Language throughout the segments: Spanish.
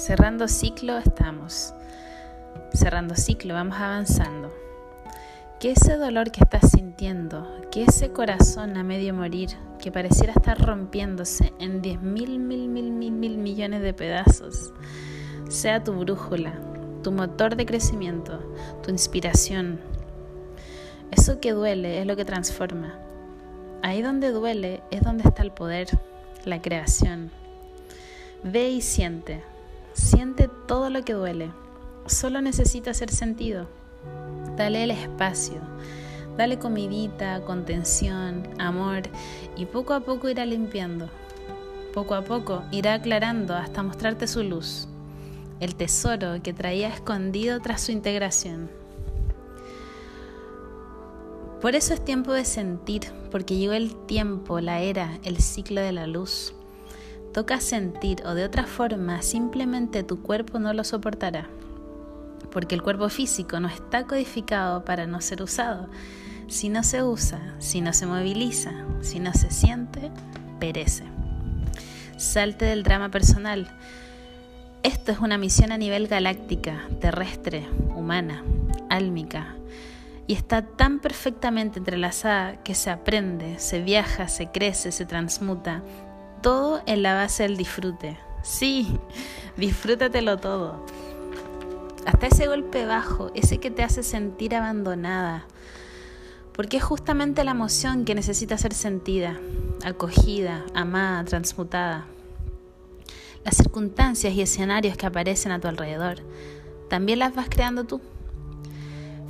Cerrando ciclo estamos. Cerrando ciclo, vamos avanzando. Que ese dolor que estás sintiendo, que ese corazón a medio morir, que pareciera estar rompiéndose en 10 mil, mil, mil, mil, mil millones de pedazos, sea tu brújula, tu motor de crecimiento, tu inspiración. Eso que duele es lo que transforma. Ahí donde duele es donde está el poder, la creación. Ve y siente. Siente todo lo que duele. Solo necesita ser sentido. Dale el espacio. Dale comidita, contención, amor y poco a poco irá limpiando. Poco a poco irá aclarando hasta mostrarte su luz, el tesoro que traía escondido tras su integración. Por eso es tiempo de sentir, porque llegó el tiempo, la era, el ciclo de la luz. Toca sentir o de otra forma simplemente tu cuerpo no lo soportará, porque el cuerpo físico no está codificado para no ser usado. Si no se usa, si no se moviliza, si no se siente, perece. Salte del drama personal. Esto es una misión a nivel galáctica, terrestre, humana, álmica, y está tan perfectamente entrelazada que se aprende, se viaja, se crece, se transmuta, todo en la base del disfrute. Sí, disfrútatelo todo. Hasta ese golpe bajo, ese que te hace sentir abandonada. Porque es justamente la emoción que necesita ser sentida, acogida, amada, transmutada. Las circunstancias y escenarios que aparecen a tu alrededor, también las vas creando tú.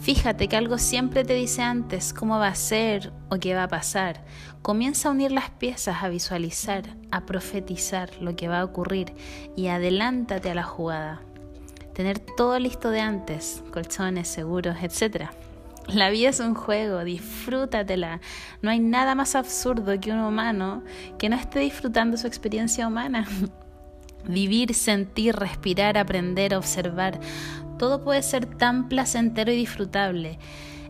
Fíjate que algo siempre te dice antes cómo va a ser o qué va a pasar. Comienza a unir las piezas, a visualizar, a profetizar lo que va a ocurrir y adelántate a la jugada. Tener todo listo de antes, colchones, seguros, etc. La vida es un juego, disfrútatela. No hay nada más absurdo que un humano que no esté disfrutando su experiencia humana. Vivir, sentir, respirar, aprender, observar, todo puede ser tan placentero y disfrutable.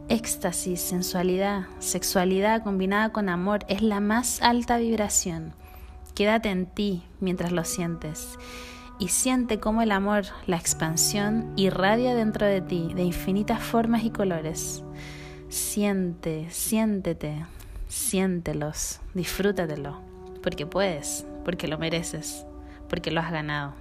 Éxtasis, sensualidad, sexualidad combinada con amor es la más alta vibración. Quédate en ti mientras lo sientes y siente cómo el amor, la expansión, irradia dentro de ti de infinitas formas y colores. Siente, siéntete, siéntelos, disfrútatelo, porque puedes, porque lo mereces, porque lo has ganado.